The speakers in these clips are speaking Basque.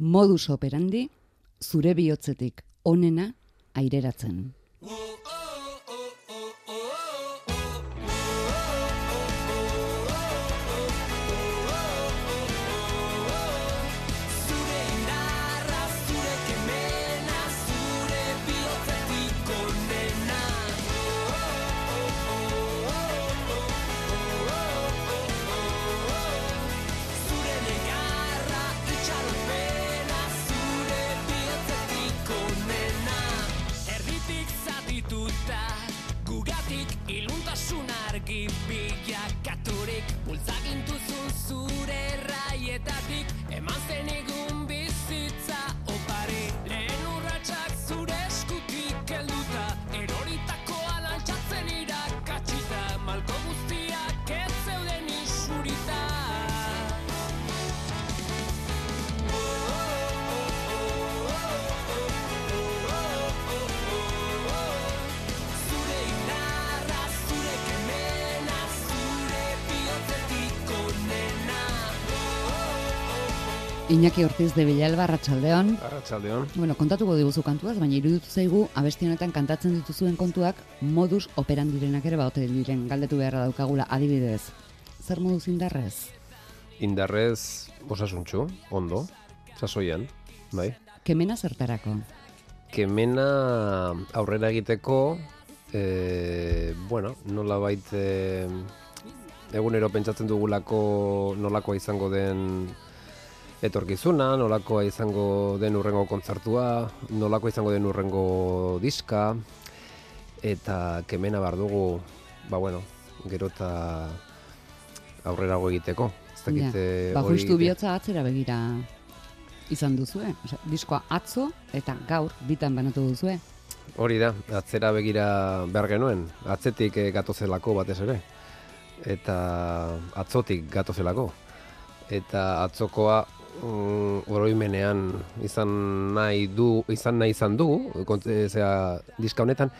modus operandi, zure bihotzetik onena aireratzen. Argi bilakaturik, bultzagintuzun zure erraietatik, eman zenigun Iñaki Ortiz de Villalba, Arratsaldeon. Arratsaldeon. Bueno, kontatuko diguzu kantuaz, baina iruditu zaigu abesti honetan kantatzen dituzuen kontuak modus operandirenak ere baute diren galdetu beharra daukagula adibidez. Zer moduz indarrez? Indarrez osasuntxu, ondo, sasoian, bai. Kemena zertarako? Kemena aurrera egiteko, e, bueno, nola bait, e, egunero pentsatzen dugulako nolakoa izango den etorkizuna, nolakoa izango den urrengo kontzertua, nolakoa izango den urrengo diska, eta kemena bar dugu, ba bueno, gero eta aurrerago egiteko. Ez dakit, eh, Ba, hori justu bihotza atzera begira izan duzue. Osea, diskoa atzo eta gaur bitan banatu duzue. Hori da, atzera begira behar genuen, atzetik eh, gatozelako batez ere, eta atzotik gatozelako. Eta atzokoa mm, oroimenean izan nahi du, izan nahi izan du, kont- eh, diska honetan,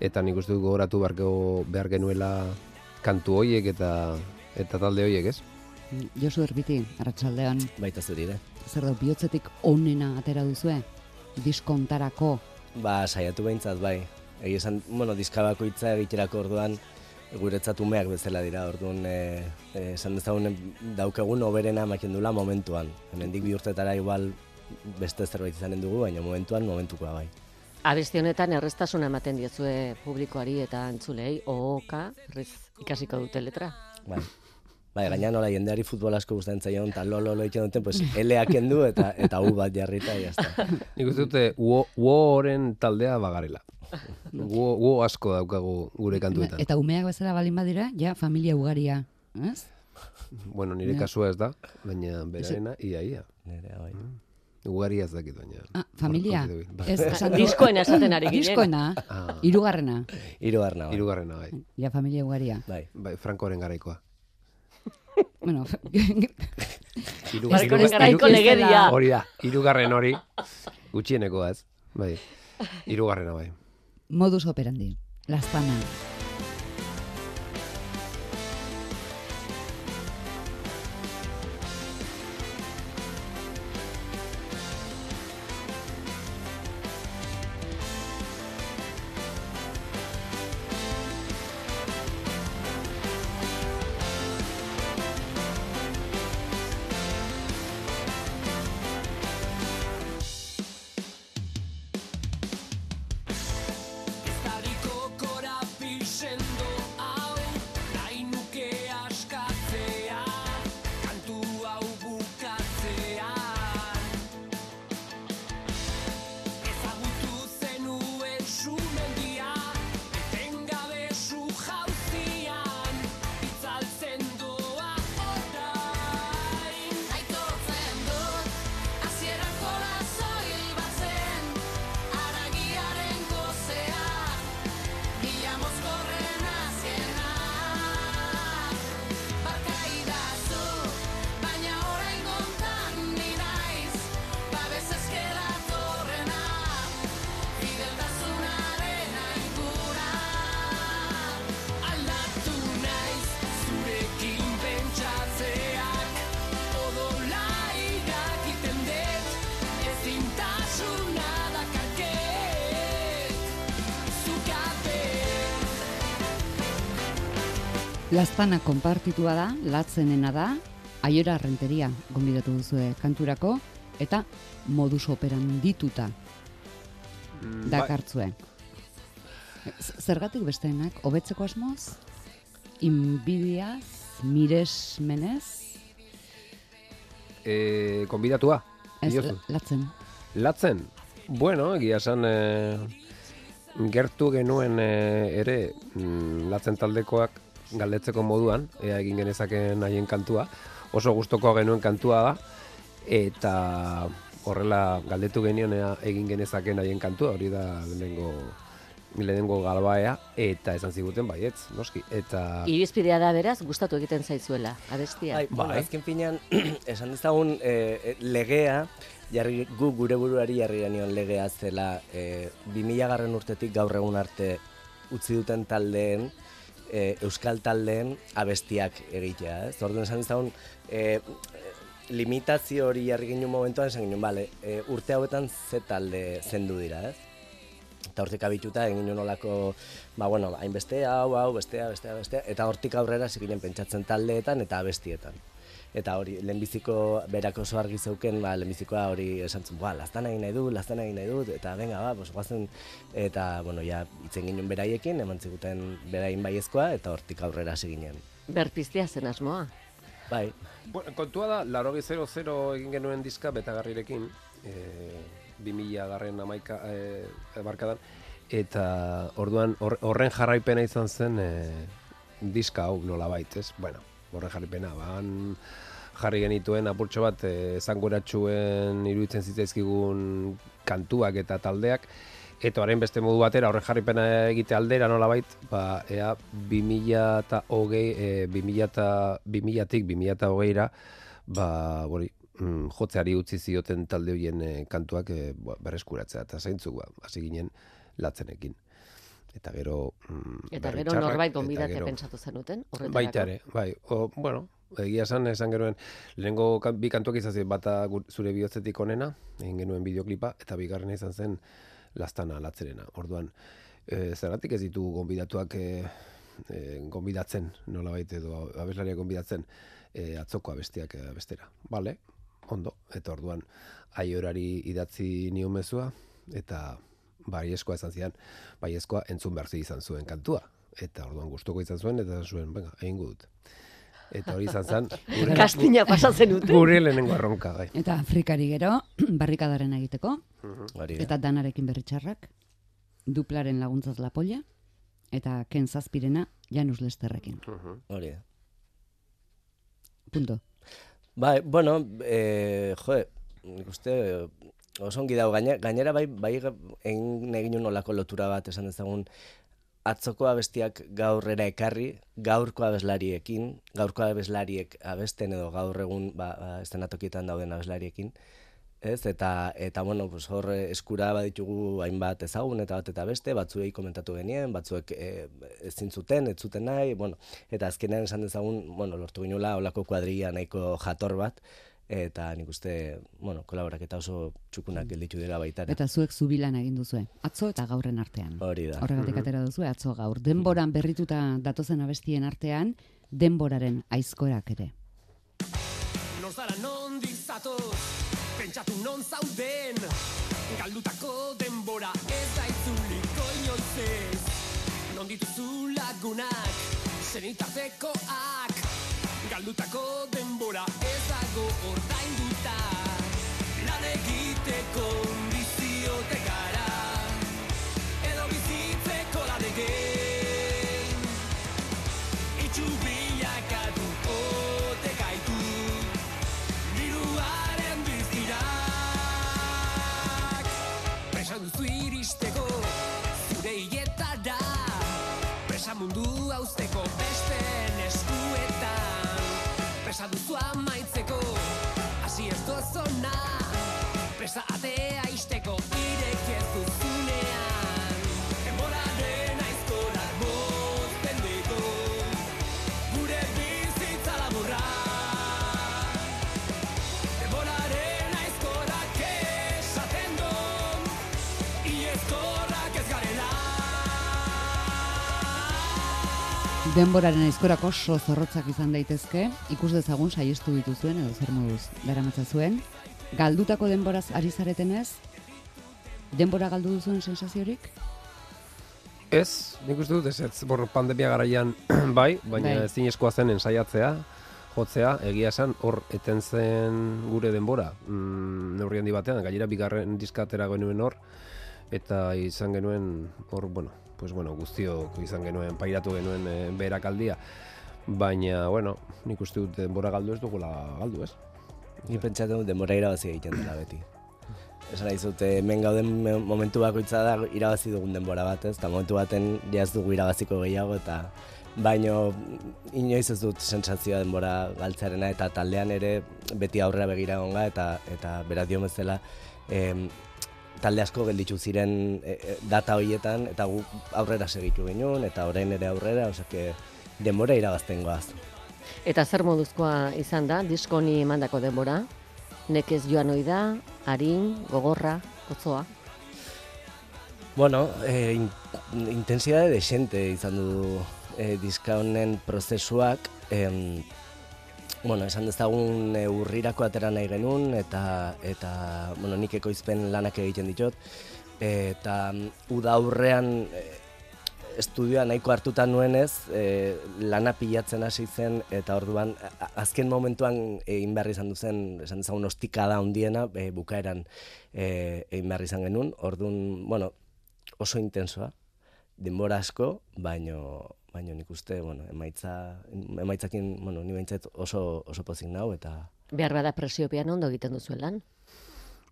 eta nik uste dut gogoratu behar, geo- behar genuela kantu hoiek eta eta talde hoiek, ez? Josu Erbiti, Arratsaldeon, Baita zuri ere. zer da bihotzetik onena atera duzue? Diskontarako Ba, saiatu behintzat, bai. Egi esan, bueno, diska bakoitza egiterako orduan, guretzat umeak bezala dira, orduan, e, e, esan dezagun daukagun oberena ematen dula momentuan. Hemendik bi urtetara igual beste zerbait izanen dugu, baina momentuan momentukoa bai. Abesti honetan errestasuna ematen diozue publikoari eta entzulei, ohoka, errez ikasiko dute letra. Bai. Bai, gaina nola jendeari futbol asko gustatzen zaion, eta lo lo lo egiten duten, pues eleak kendu eta eta u bat jarrita, ja está. Nik uste dute uo- uoren taldea bagarela. Uo, uo asko daukagu gure kantuetan. Eta umeak bezala balin badira, ja familia ugaria, ez? Bueno, nire Ja. kasua ez da, baina berarena ia ia. Nerea, bai. Ugaria ez dakit baina. Ah, familia. Bai. Ez, esan Diskoena esaten ari ginen. Diskoena, Ah. hirugarrena. Hirugarna, bai. Hirugarrena bai. Ja, familia ugaria. Bai. Bai, Frankoren garaikoa. Bueno, garaiko legedia. Hori da, hirugarren hori gutxienekoa ez. Bai. Hirugarrena bai. modus operandi. Lazpana. Lastana konpartitua da, latzenena da, aiora renteria gonbidatu duzue kanturako, eta modus operan dituta Mm, bai, dakartzue. Z- Zergatik besteenak, hobetzeko asmoz? Inbidiaz, miresmenez? e, konbidatua, Ez, latzen. Latzen, bueno, egia esan e, gertu genuen e, ere mm, latzen taldekoak galdetzeko moduan, ea egin genezaken haien kantua, oso gustoko genuen kantua da, eta horrela galdetu genion ea egin genezaken haien kantua, hori da lehenengo lehenengo galbaea, eta esan ziguten baietz, noski, eta... Irizpidea da beraz, gustatu egiten zaizuela, abestia. Bai, bueno, Bai. azken finean, esan dezagun e, legea, jarri, gu gure buruari jarri genion legea zela e, 2000 garren urtetik gaur egun arte utzi duten taldeen, e, euskal taldeen abestiak egitea, ez? Orduan esan dezagun, e, limitazio hori jarri ginen momentuan esan ginen, bale, e, urte hauetan ze talde zendu dira, ez? Eta hortik abituta egin ginen olako, ba, bueno, hainbeste, hau, hau, bestea, bestea, bestea, eta hortik aurrera hasi ginen pentsatzen taldeetan eta abestietan. Eta hori, lehenbiziko berak oso argi zeuken, ba, lehenbizikoa hori esan zuen, ba, lastan egin nahi dut, lastan egin nahi dut, eta venga, ba, pues, guazen, eta, bueno, ja, itzen ginen beraiekin, eman ziguten berain baiezkoa, eta hortik aurrera hasi ginen. Berpiztea zen asmoa. Bai, Bueno, kontua da, larogi 00 egin genuen diska betagarrirekin, e, 2000 garren amaika e, markadan, eta orduan hor- horren jarraipena izan zen e, diska hau nola ez? Bueno, horren jarraipena, ban jarri genituen apurtxo bat e, esanguratxuen iruditzen zitzaizkigun kantuak eta taldeak, eta orain beste modu batera horren jarripena egite aldera nolabait, ba ea 2020 e, 2000 ta 2000tik 2020ra ba hori mm, jotzeari utzi zioten talde hoien e, kantuak e, berreskuratzea eta ba hasi ginen latzenekin. Eta gero mm, Eta gero norbait gonbidatzea gero- pentsatu zenuten, horretarako. Baita ere, bai. O, bueno, egia esan, esan genuen, lehenengo kan, bi kantuak izan ziren, bata zure bihotzetik onena, egin genuen bideoklipa, eta bigarrena izan zen lastana latzerena. Orduan, e, zergatik ez ditu gonbidatuak e, e, gonbidatzen, nola edo abeslaria gonbidatzen, e, atzoko abestiak e, abestera. Bale, ondo, eta orduan, aiorari idatzi nion mezua, eta baiezkoa esan zidan, baiezkoa entzun behar izan zuen kantua. Eta orduan gustuko izan zuen, eta zuen, venga, egingo dut. Eta hori izan zen, gure, Kastina pasatzen dute. gure lehenengo erronka, bai. Eta Afrikari gero, barrikadaren egiteko, hori da. eta danarekin berritxarrak, duplaren laguntzaz lapolla, eta Ken Zazpirena Janus Lesterrekin. Hori da. Punto. Bai, bueno, e, jo, nik uste oso ongi dago gainera, bai bai egin egin olako lotura bat esan dezagun atzoko abestiak gaurrera ekarri, gaurko abeslariekin, gaurko abeslariek abesten edo gaur egun ba, ba estenatokietan dauden abeslariekin, ez? Eta eta bueno, pues hor eh, eskura baditugu hainbat ezagun eta bat eta beste, batzuei komentatu genien, batzuek e, ezin zuten, ez zuten nahi, bueno, eta azkenean esan dezagun, bueno, lortu ginula holako kuadrilla nahiko jator bat eta nik uste, bueno, kolaboraketa oso txukunak gelditu dira baita. Eta zuek zubilan egin duzue, atzo eta gaurren artean. Hori da. Horregatik atera duzue, atzo gaur. Denboran berrituta datozen abestien artean, denboraren aizkorak ere. Non zara non dizatoz, pentsatu non zauden Galdutako denbora ez da itzuliko inoiz ez Non dituzu lagunak, senitartekoak Galdutako denbora ez dago ordainduta. Lan egiteko denboraren aizkorak oso zorrotzak izan daitezke, ikus dezagun saiestu dituzuen edo zer moduz daramatza zuen. Galdutako denboraz ari zaretenez, denbora galdu duzuen sensaziorik? Ez, nik uste dut, ez, ez, bor, pandemia garaian bai, baina Bai. ezinezkoa zen ensaiatzea, jotzea, egia esan, hor eten zen gure denbora, mm, neurri handi batean, gainera bigarren diskatera genuen hor, eta izan genuen, hor, bueno, pues bueno, guztiok izan genuen, pairatu genuen e, berakaldia, baina, bueno, nik uste dut denbora galdu ez dugula galdu, ez? Ni pentsatzen dut denbora irabazi egiten dela beti. Esan nahi zut, eh, hemen gauden me- momentu bakoitza da irabazi dugun denbora bat, ez? Eta momentu baten jaz dugu irabaziko gehiago eta baino inoiz ez dut sentsazioa denbora galtzearena eta taldean ere beti aurrera begira egonga eta eta beraz dio bezala talde asko gelditu ziren e, e, data horietan eta gu aurrera segitu genuen eta orain ere aurrera, osea denbora irabazten goaz. Eta zer moduzkoa izan da, diskoni emandako denbora? Nekez joan ohi da, harin, gogorra, gozoa. Bueno, eh, in, intensidade de xente izan du eh, diska honen prozesuak. Em, bueno, esan dezagun e, urrirako atera nahi genuen, eta, eta bueno, nik ekoizpen lanak egiten ditut. eta mm, uda aurrean eh, estudioa nahiko hartuta nuenez, e, lana pilatzen hasi zen, eta orduan, azken momentuan egin behar izan duzen, esan dezagun ostikada handiena, e, bukaeran e, egin behar izan genuen, orduan, bueno, oso intensoa, denbora asko, baino, baino nik uste, bueno, emaitza, emaitzakin, bueno, ni behintzat oso, oso pozik nau, eta Behar bada presiopean ondo egiten duzuen lan.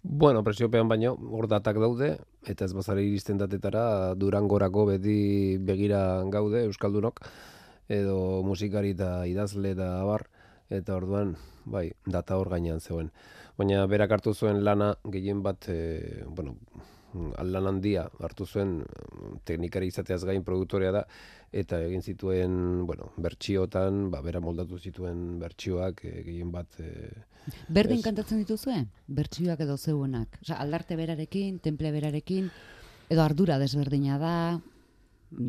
Bueno, presiopean baino, hor datak daude, eta ez bazara iristen datetara, durangorako beti begira gaude, Euskaldunok, edo musikari eta idazle eta abar, eta orduan, bai, data hor gainean zegoen. Baina berak hartu zuen lana gehien bat, e, bueno, lan handia hartu zuen mm, teknikari izateaz gain produktorea da, eta egin zituen, bueno, bertxiotan, ba, bera moldatu zituen bertxioak, e, gehien bat, e, Berdin Ez. kantatzen dituzue? Bertsioak edo zeuenak. Osea, aldarte berarekin, temple berarekin, edo ardura desberdina da,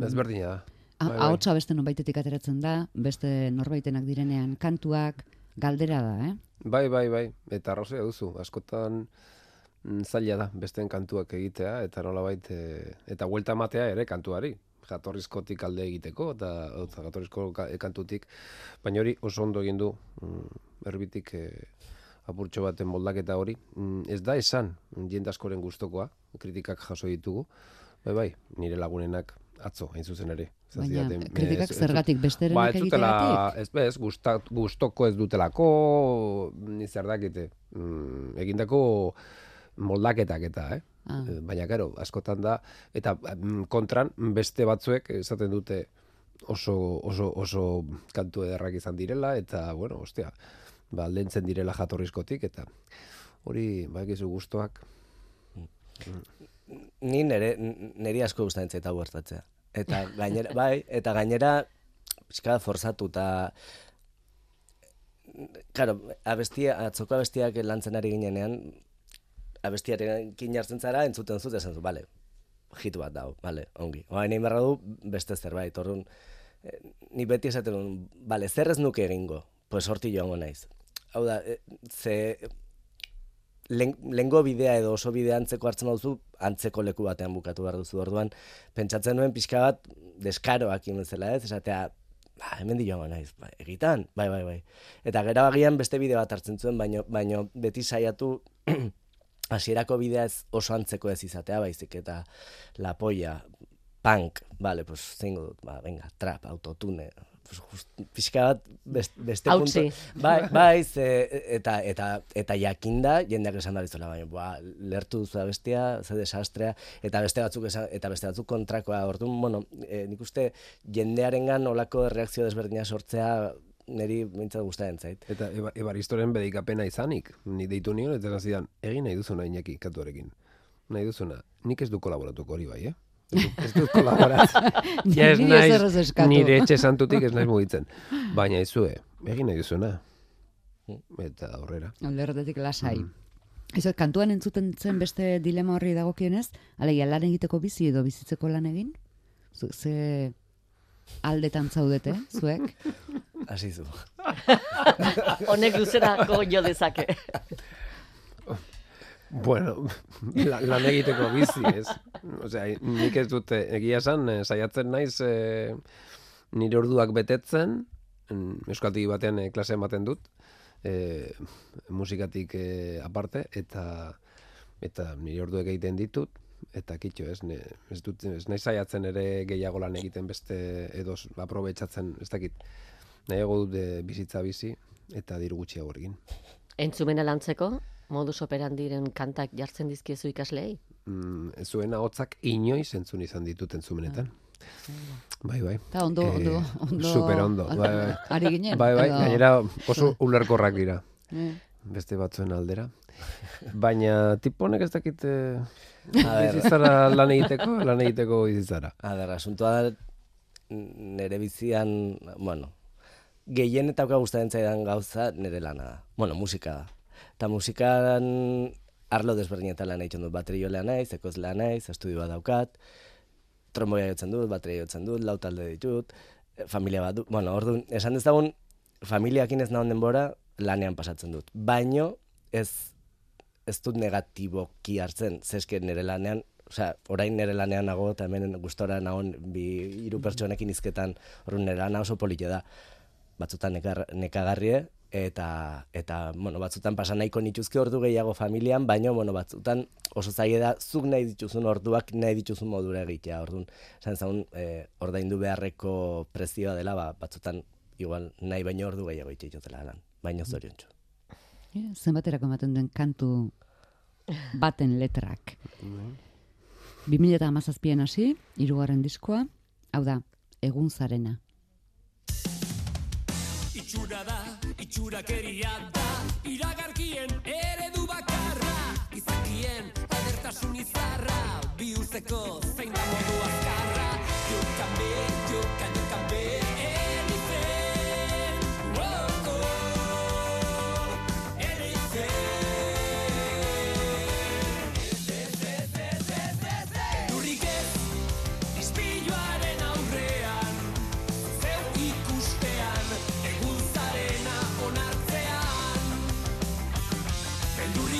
ezberdina da. Ah, Bai, bai. ahotsa beste nonbaitetik ateratzen da, beste norbaitenak direnean kantuak, galdera da, eh? Bai, bai, bai, eta arrazoia duzu, askotan mm, zaila da besteen kantuak egitea, eta nolabait, e, eta huelta ematea ere kantuari, jatorrizkotik alde egiteko, eta, eta jatorrizko ka- kantutik, baina hori oso ondo egin du, mm, erbitik e, apurtxo baten moldaketa hori, mm, ez da esan, jende askoren gustokoa, kritikak jaso ditugu, bai, bai, nire lagunenak atzo, hain zuzen ere. Baina zidaten, kritikak ez- ez zergatik besterenak Ba, ez dutela, ez bez, gustat, gustoko ez dutelako, ni zer dakite, mm, egindako moldaketak eta, eh? Ah. Eh, Baina, karo, askotan da, eta mm, kontran beste batzuek esaten dute oso, oso, oso kantu ederrak izan direla, eta, bueno, ostia, ba, aldentzen direla jatorrizkotik, eta hori, ba, egizu gustoak, ni nere, neri asko gustatzen zait hau gertatzea. Eta gainera, bai, eta gainera, pixka forzatu, eta Claro, abestia, atzoko abestiak lantzen ari ginenean, abestiarekin jartzen zara, entzuten zut, esan zu, bale, hitu bat dau, bale, ongi. Oain egin beharra du, beste zerbait, orduan, eh, ni beti esaten duen, bale, zer ez nuke egingo, pues horti joango naiz. Hau da, eh, ze len, lengo bidea edo oso bidea antzeko hartzen duzu, antzeko leku batean bukatu behar duzu. Orduan, pentsatzen nuen pixka bat deskaroak bezala ez, esatea, ba, hemen joango naiz, ba, egitan, bai, bai, bai. Eta gero agian beste bide bat hartzen zuen, baino, baino beti saiatu hasierako bidea ez oso antzeko ez izatea, baizik eta la polla, punk, vale, pues zingo dut, ba, venga, trap, autotune, pues, just, pixka bat best, beste punto, bai, bai, ze, eta, eta, eta jakinda, jendeak esan da bizela, baina, ba, lertu duzu bestia, ze desastrea, eta beste batzuk esan, eta beste batzuk kontrakoa, orduan, bueno, e, nik uste jendearengan olako reakzio desberdina sortzea, niri bintzat gustatzen zait. Eta eba, ebaristoren bedikapena izanik, ni deitu nion, eta zidan, egin nahi duzuna inaki katuarekin. Nahi duzuna, nik ez du kolaboratuko hori bai, eh? Ez dut, kolaboratzen. ja ez naiz, nire etxe santutik ez naiz mugitzen. Baina izue, egin nahi duzuna. Eta aurrera. Alderdetik lasai. Ez kantuan entzuten zen beste dilema horri dagokienez, alegia lan egiteko bizi edo bizitzeko lan egin? Zu- Ze aldetan zaudete, zuek? Hasi zu. Honek luzerako jo dezake. Bueno, la- lan egiteko bizi, ez? Osea, nik ez dute egia esan, eh, saiatzen naiz eh, nire orduak betetzen, euskaltegi batean eh, klase ematen dut, eh, musikatik eh, aparte, eta eta nire orduek egiten ditut, eta kitxo, ez, ne, ez, dut, ez naiz saiatzen ere gehiago lan egiten beste edo aprobetxatzen, ez dakit, nahiago dut bizitza bizi, eta diru gutxiago egin. Entzumena lantzeko, modus operandiren kantak jartzen dizkiezu ikasleei? mm, zuen ahotzak inoiz entzun izan ditut entzumenetan. Bai, bai. Eta ondo, Eh, ondo, ondo... super ondo, bai, bai. Ari ginen. Bai, bai, edo- gainera oso ulerkorrak dira, Eh, beste batzuen aldera. Baina tipo honek ez dakit eh, A ber, bizitzara lan egiteko, lan egiteko bizitzara. a ber, asuntoa da nere bizian, bueno, gehien eta gustatzen zaidan gauza nire lana da. Bueno, musika da. Eta musikan arlo desberdinetan lan egiten dut. Baterioa naiz, ekozlea naiz, estudioa daukat, tromboia jotzen dut, bateria jotzen dut, lau talde ditut, familia bat dut. Bueno, orduan, esan dezagun, familiakin ez nahon denbora lanean pasatzen dut. Baino, ez, ez dut negatiboki hartzen, zeske nire lanean, osea, orain nire lanean nago, eta hemen gustora nagon bi hiru pertsonekin izketan, orduan nire lana oso polite da. Batzutan nekar, nekagarrie, eta, eta bueno, batzutan pasa nahiko nituzke ordu gehiago familian, baina bueno, batzutan oso zaila da zuk nahi dituzun orduak nahi dituzun modura egitea. Orduan, esan zaun, e, ordaindu beharreko prezioa dela, ba, batzutan igual nahi baino ordu gehiago itxeitotela lan, baino zoriontsu. eh, zenbaterako ematen den kantu baten letrak. 2017an hasi, hirugarren diskoa, hau da, egun zarena. Itxura da, itxurakeria da. Iragarkien eredu bakarra Izakien adertasun izarra. Bihurtzeko zein da modu azkarra. Jokabe, joka, jokabe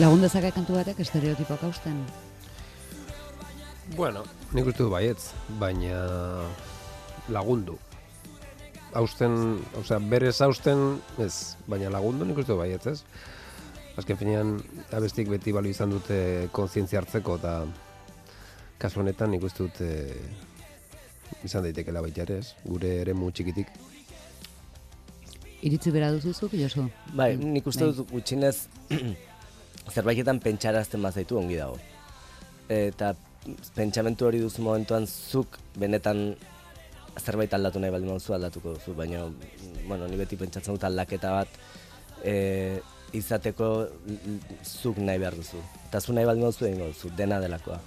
Lagun dezake kantu batek estereotipoak hausten. Bueno, nik uste du baietz, baina lagundu. Hausten, osea, berez hausten, ez, baina lagundu nik uste du baietz, ez? Azken finean, abestik beti balo izan dute kontzientzia hartzeko, eta kasu honetan nik uste dut eh, izan daitekela baita ere, ez? Gure ere txikitik. Iritzi bera duzuzuk, Josu? Bai, nik uste dut gutxinez zerbaitetan pentsarazten bazaitu ongi dago. Eta pentsamentu hori duzu momentuan zuk benetan zerbait aldatu nahi baldin baduzu aldatuko duzu, baina bueno, ni beti pentsatzen dut aldaketa bat e, izateko zuk nahi behar duzu. Eta zu nahi baldin baduzu egingo duzu, dena delakoa.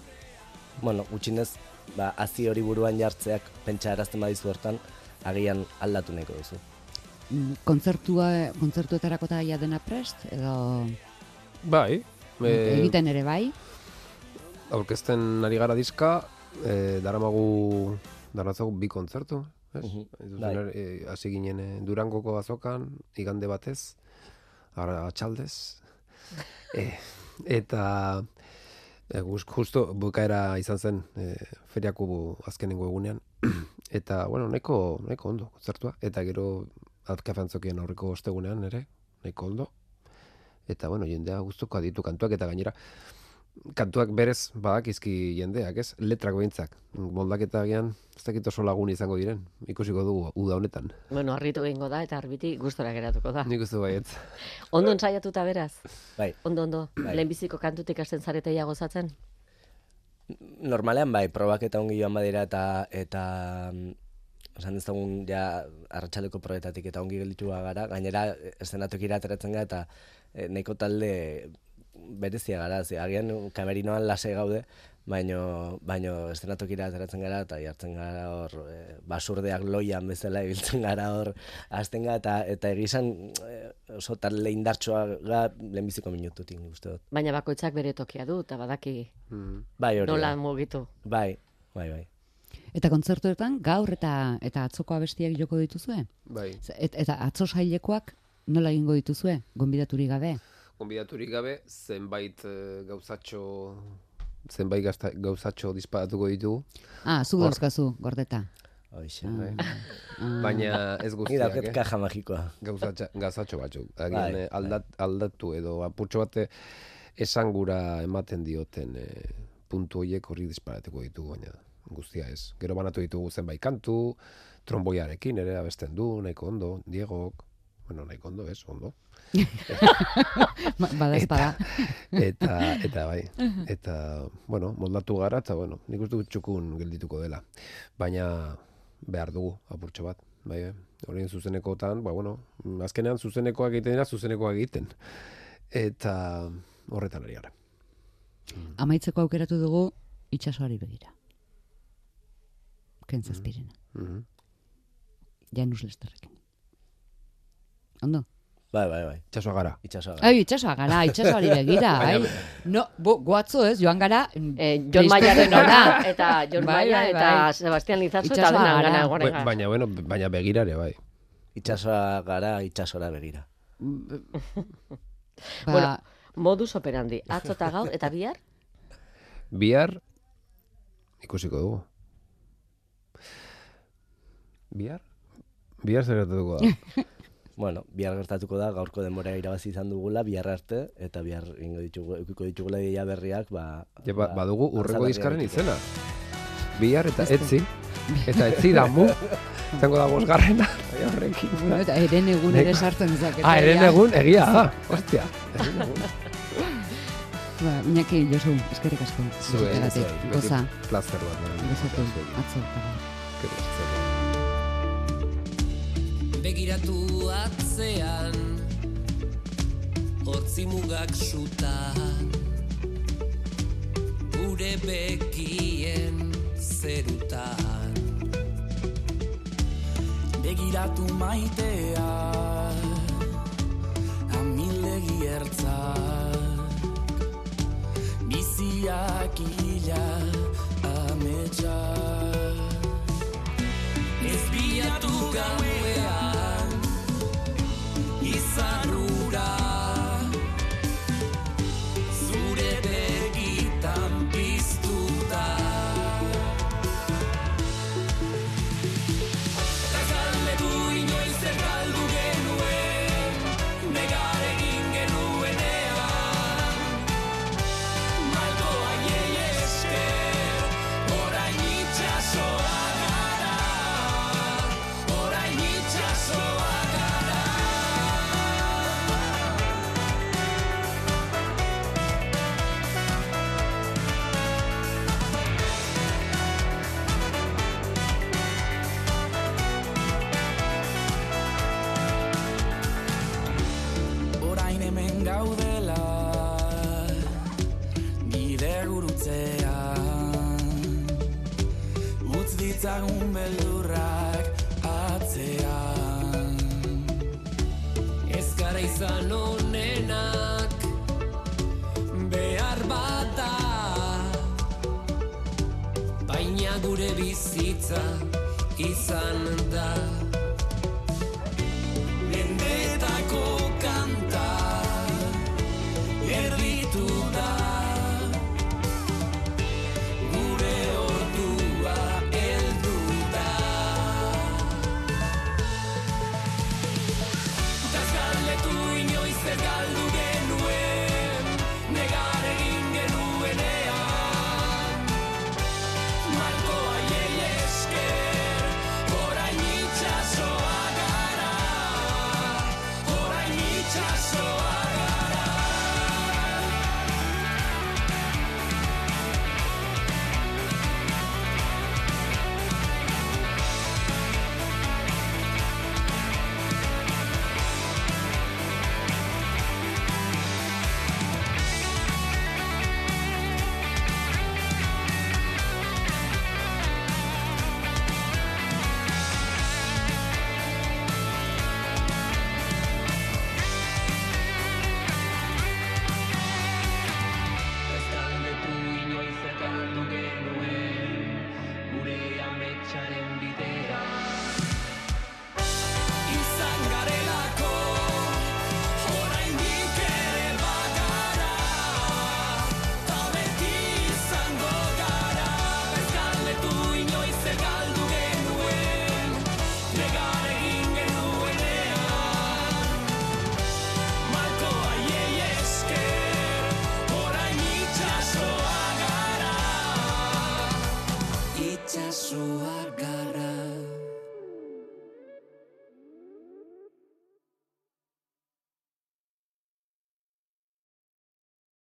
Bueno, gutxinez, ba, hazi hori buruan jartzeak pentsarazten badizu hortan, agian aldatu nahiko duzu. Mm, Kontzertua, kontzertuetarako eta dena prest, edo Bai, eh, egiten ere bai. aurkezten ari gara diska, e, daramagu, daratzagu bi kontzertu, ez? Mhm. Bai. eh, hasi ginen eh, Durangoko azokan, igande batez, ara atxaldez, eh, eta e, justo bukaera izan zen e, feriako azkenengo egunean, eta, bueno, nahiko, nahiko ondo, kontzertua, eta gero atkafantzokien aurreko ostegunean ere, nahiko ondo, eta, bueno, jendea guztuko aditu kantuak, eta gainera, kantuak berez badakizki jendeak, ez? Letrak behintzak. Moldaketa agian, ez dakit oso lagun izango diren. Ikusiko dugu uda honetan. Bueno, harritu egingo da eta arbiti gustora geratuko da. Nik uste baietz. Ondo ensaiatuta beraz? Bai. Ondo, ondo. Bai. Lehenbiziko kantutik hasten zareteia gozatzen? Normalean bai, probak eta ongi joan badira eta eta mm, esan dezagun ja arratsaldeko proetatik eta ongi gelditu gara, gainera estenatokira ateratzen gara eta e, nahiko talde berezia gara, ze, agian kamerinoan lase gaude, baino, baino estenatokira ateratzen gara eta jartzen gara hor e, basurdeak loian bezala ibiltzen gara hor hasten gara eta, eta egizan e, oso talde indartsua ga lehenbiziko minututik uste dut. Baina bakoitzak bere tokia du, eta badaki Mm. Bai hori. nola mugitu. Bai, bai, bai. Eta kontzertuetan gaur eta eta atzoko abestiak joko dituzue? Bai. Et, eta atzo sailekoak nola egingo dituzue? Gonbidaturik gabe? Gonbidaturik gabe, zenbait eh, gauzatxo zenbait gazta, gauzatxo disparatuko ditugu, Ah, zu Hor. dauzkazu, gordeta. Hoxe. bai. Ah. baina ez guztiak, dauket eh? kaja magikoa. gauzatxa, gauzatxo batzuk. Agian Bai, eh, aldat, aldatu edo apurtxo bate esangura ematen dioten eh, puntu horiek horri disparatuko ditugu, baina guztia ez. Gero banatu ditugu zenbait kantu, tromboiarekin ere abesten du, nahiko ondo, Diegok, bueno, nahiko ondo, ez, ondo. Ba- Badaezpada. eta eta bai eta bueno moldatu gara eta bueno nik uste dut txukun geldituko dela baina behar dugu apurtxo bat bai bai horien zuzenekotan ba bueno azkenean zuzenekoak egiten dira zuzenekoak egiten eta horretan ari gara Amaitzeko aukeratu dugu itsasoari begira. Kentzazpirena. Mhm. Janus Lesterrekin. Ondo? Bai, bai, bai. itsasoa gara Itxasoa. Ai, itsasoa gara, itsasoari begira, ai. No, bo, goatzo ez, joan gara... mm, Eh, Jon Maiaren ona, eta Jon Bai, Maia bai, eta bai. Sebastian Lizazu eta denan gara. gana Ba- gara. baina bueno baina begirare bai Itxasoa gara, itxasora begira. Ba, Bueno, modus operandi, atzo eta gaur, eta bihar? bihar ikusiko dugu bihar bihar zer gertatuko da Bueno, bihar gertatuko da, gaurko denbora irabazi izan dugula, bihar arte, eta bihar ingo ditugu, eukiko ditugula ideia berriak, ba... Ja, ba, badugu urrengo ditugula. izena. Bihar eta etzi. Eta etzi da mu. Zango da bosgarrena. Horrekin. bueno, eta eren egun ere sartzen zakete. Ah, eren egun egia da. Hostia. Eren egun. Ba, Iñaki, Josu, eskerrik asko. Beti Goza, Plazer bat. gozatu, Zuei. atzo. Eskerrik asko. Begiratu atzean Hortzi mugak suta Gure bekien zerutan. Begiratu maitea Amilegi ertza. Biziak ila ametsa. Ez bilatu gauean